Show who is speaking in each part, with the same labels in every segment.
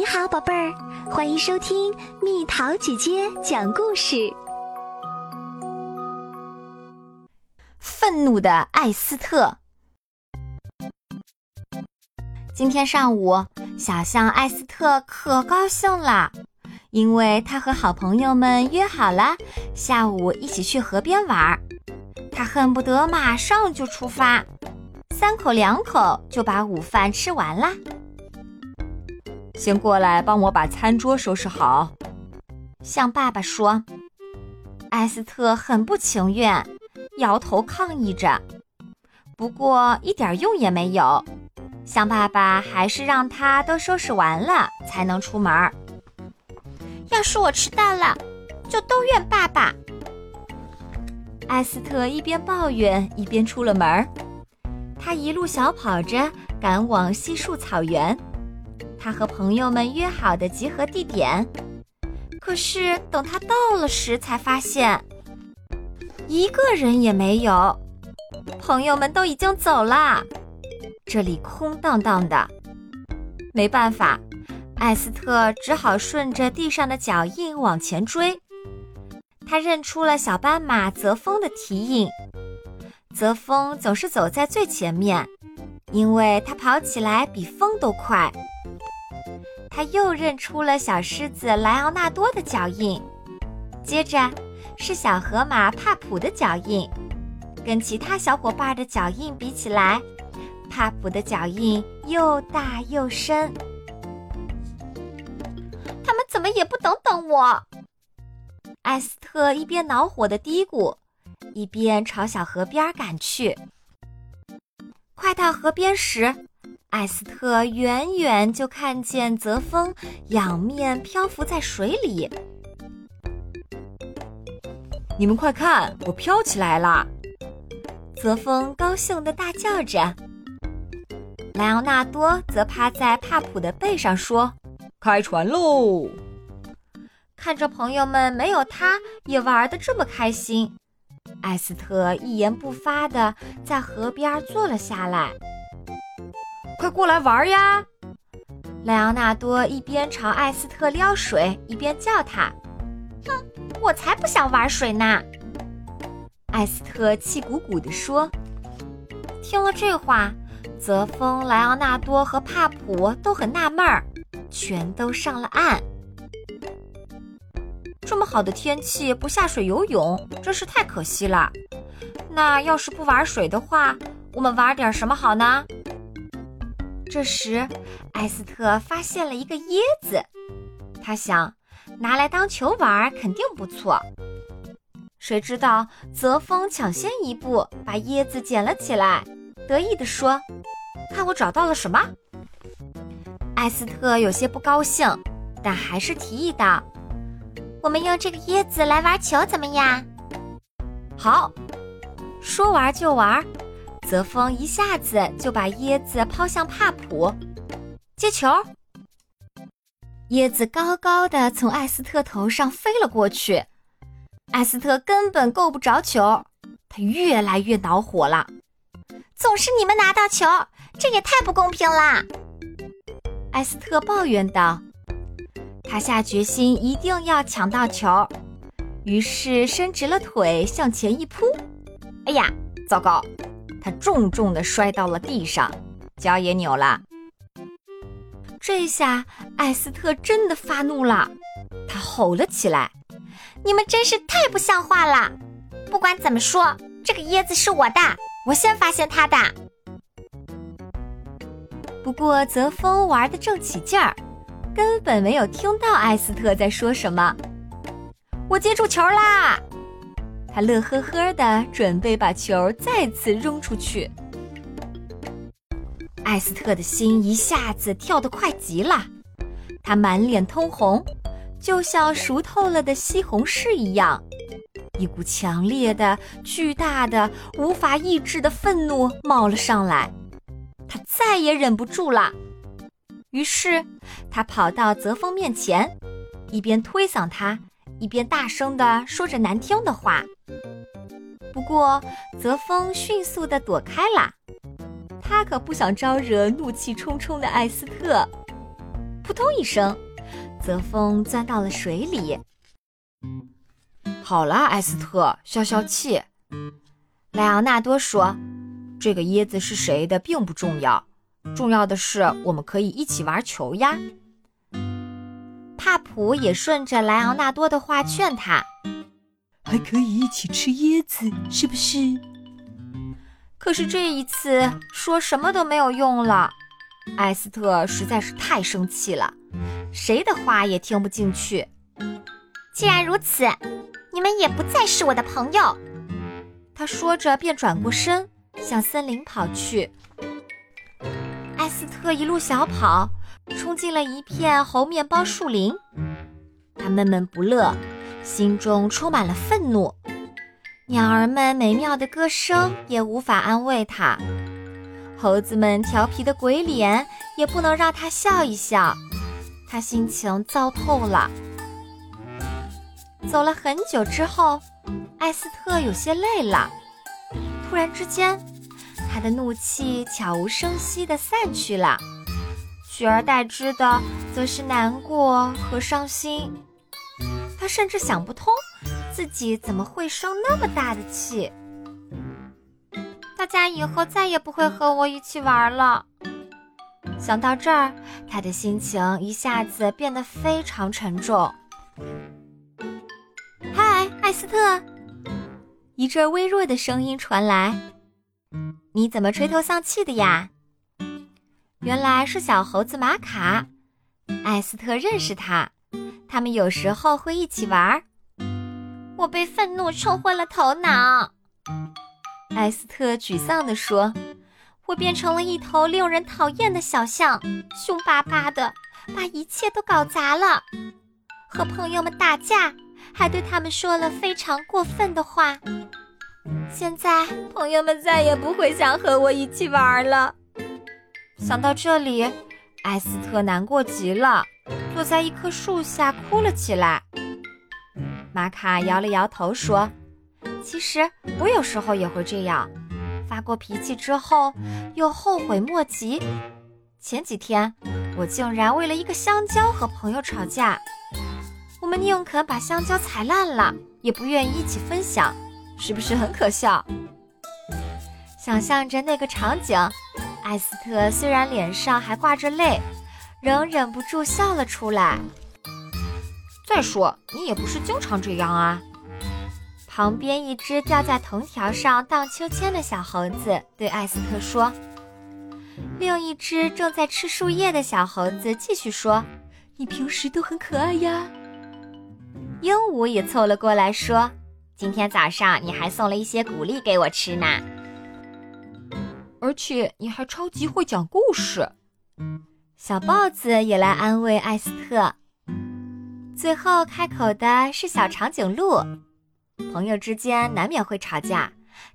Speaker 1: 你好，宝贝儿，欢迎收听蜜桃姐姐讲故事。
Speaker 2: 愤怒的艾斯特。今天上午，小象艾斯特可高兴了，因为他和好朋友们约好了下午一起去河边玩儿。他恨不得马上就出发，三口两口就把午饭吃完了。
Speaker 3: 先过来帮我把餐桌收拾好，
Speaker 2: 向爸爸说。艾斯特很不情愿，摇头抗议着，不过一点用也没有。向爸爸还是让他都收拾完了才能出门。要是我迟到了，就都怨爸爸。艾斯特一边抱怨一边出了门，他一路小跑着赶往西树草原。他和朋友们约好的集合地点，可是等他到了时，才发现一个人也没有。朋友们都已经走了，这里空荡荡的。没办法，艾斯特只好顺着地上的脚印往前追。他认出了小斑马泽峰的蹄印，泽峰总是走在最前面，因为他跑起来比风都快。他又认出了小狮子莱昂纳多的脚印，接着是小河马帕普的脚印。跟其他小伙伴的脚印比起来，帕普的脚印又大又深。他们怎么也不等等我？艾斯特一边恼火的嘀咕，一边朝小河边赶去。快到河边时，艾斯特远远就看见泽峰仰面漂浮在水里。
Speaker 3: 你们快看，我飘起来了！
Speaker 2: 泽峰高兴地大叫着。莱昂纳多则趴在帕普的背上说：“
Speaker 3: 开船喽！”
Speaker 2: 看着朋友们没有他也玩得这么开心，艾斯特一言不发地在河边坐了下来。
Speaker 3: 快过来玩呀！
Speaker 2: 莱昂纳多一边朝艾斯特撩水，一边叫他：“哼，我才不想玩水呢！”艾斯特气鼓鼓地说。听了这话，泽峰、莱昂纳多和帕普都很纳闷儿，全都上了岸。这么好的天气不下水游泳，真是太可惜了。那要是不玩水的话，我们玩点什么好呢？这时，艾斯特发现了一个椰子，他想拿来当球玩肯定不错。谁知道泽峰抢先一步把椰子捡了起来，得意地说：“看我找到了什么！”艾斯特有些不高兴，但还是提议道：“我们用这个椰子来玩球怎么样？”好，说玩就玩。泽峰一下子就把椰子抛向帕普，接球。椰子高高的从艾斯特头上飞了过去，艾斯特根本够不着球，他越来越恼火了。总是你们拿到球，这也太不公平啦！艾斯特抱怨道。他下决心一定要抢到球，于是伸直了腿向前一扑。哎呀，糟糕！他重重地摔到了地上，脚也扭了。这下艾斯特真的发怒了，他吼了起来：“你们真是太不像话了！不管怎么说，这个椰子是我的，我先发现它的。”不过泽峰玩得正起劲儿，根本没有听到艾斯特在说什么。我接住球啦！他乐呵呵的准备把球再次扔出去，艾斯特的心一下子跳得快极了，他满脸通红，就像熟透了的西红柿一样，一股强烈的、巨大的、无法抑制的愤怒冒了上来，他再也忍不住了，于是他跑到泽峰面前，一边推搡他。一边大声地说着难听的话，不过泽峰迅速地躲开了，他可不想招惹怒气冲冲的艾斯特。扑通一声，泽风钻到了水里。
Speaker 3: 好啦，艾斯特，消消气。
Speaker 2: 莱昂纳多说：“
Speaker 3: 这个椰子是谁的并不重要，重要的是我们可以一起玩球呀。”
Speaker 2: 帕普也顺着莱昂纳多的话劝他：“
Speaker 4: 还可以一起吃椰子，是不是？”
Speaker 2: 可是这一次说什么都没有用了。艾斯特实在是太生气了，谁的话也听不进去。
Speaker 1: 既然如此，你们也不再是我的朋友。
Speaker 2: 他说着便转过身向森林跑去。艾斯特一路小跑。冲进了一片猴面包树林，他闷闷不乐，心中充满了愤怒。鸟儿们美妙的歌声也无法安慰他，猴子们调皮的鬼脸也不能让他笑一笑。他心情糟透了。走了很久之后，艾斯特有些累了。突然之间，他的怒气悄无声息地散去了。取而代之的则是难过和伤心。他甚至想不通，自己怎么会生那么大的气。大家以后再也不会和我一起玩了。想到这儿，他的心情一下子变得非常沉重。嗨，艾斯特！一阵微弱的声音传来：“你怎么垂头丧气的呀？”原来是小猴子马卡，艾斯特认识他，他们有时候会一起玩。
Speaker 1: 我被愤怒冲昏了头脑，
Speaker 2: 艾斯特沮丧地说：“
Speaker 1: 我变成了一头令人讨厌的小象，凶巴巴的，把一切都搞砸了。和朋友们打架，还对他们说了非常过分的话。现在朋友们再也不会想和我一起玩了。”
Speaker 2: 想到这里，艾斯特难过极了，坐在一棵树下哭了起来。玛卡摇了摇头说：“其实我有时候也会这样，发过脾气之后又后悔莫及。前几天我竟然为了一个香蕉和朋友吵架，我们宁肯把香蕉踩烂了，也不愿意一起分享，是不是很可笑？”想象着那个场景。艾斯特虽然脸上还挂着泪，仍忍不住笑了出来。再说，你也不是经常这样啊。旁边一只吊在藤条上荡秋千的小猴子对艾斯特说。另一只正在吃树叶的小猴子继续说：“
Speaker 4: 你平时都很可爱呀。”
Speaker 2: 鹦鹉也凑了过来说：“今天早上你还送了一些谷粒给我吃呢。”
Speaker 3: 而且你还超级会讲故事，
Speaker 2: 小豹子也来安慰艾斯特。最后开口的是小长颈鹿。朋友之间难免会吵架，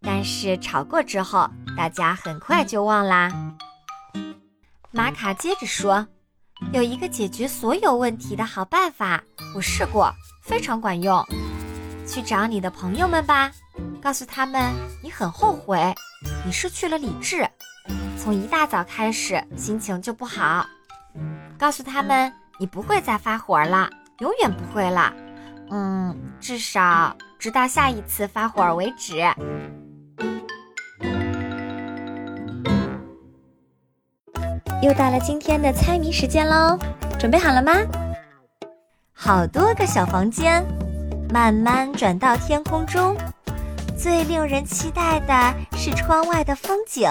Speaker 2: 但是吵过之后，大家很快就忘啦。玛卡接着说：“有一个解决所有问题的好办法，我试过，非常管用。去找你的朋友们吧，告诉他们你很后悔。”你失去了理智，从一大早开始心情就不好。告诉他们，你不会再发火了，永远不会了。嗯，至少直到下一次发火为止。又到了今天的猜谜时间喽，准备好了吗？好多个小房间，慢慢转到天空中。最令人期待的是窗外的风景，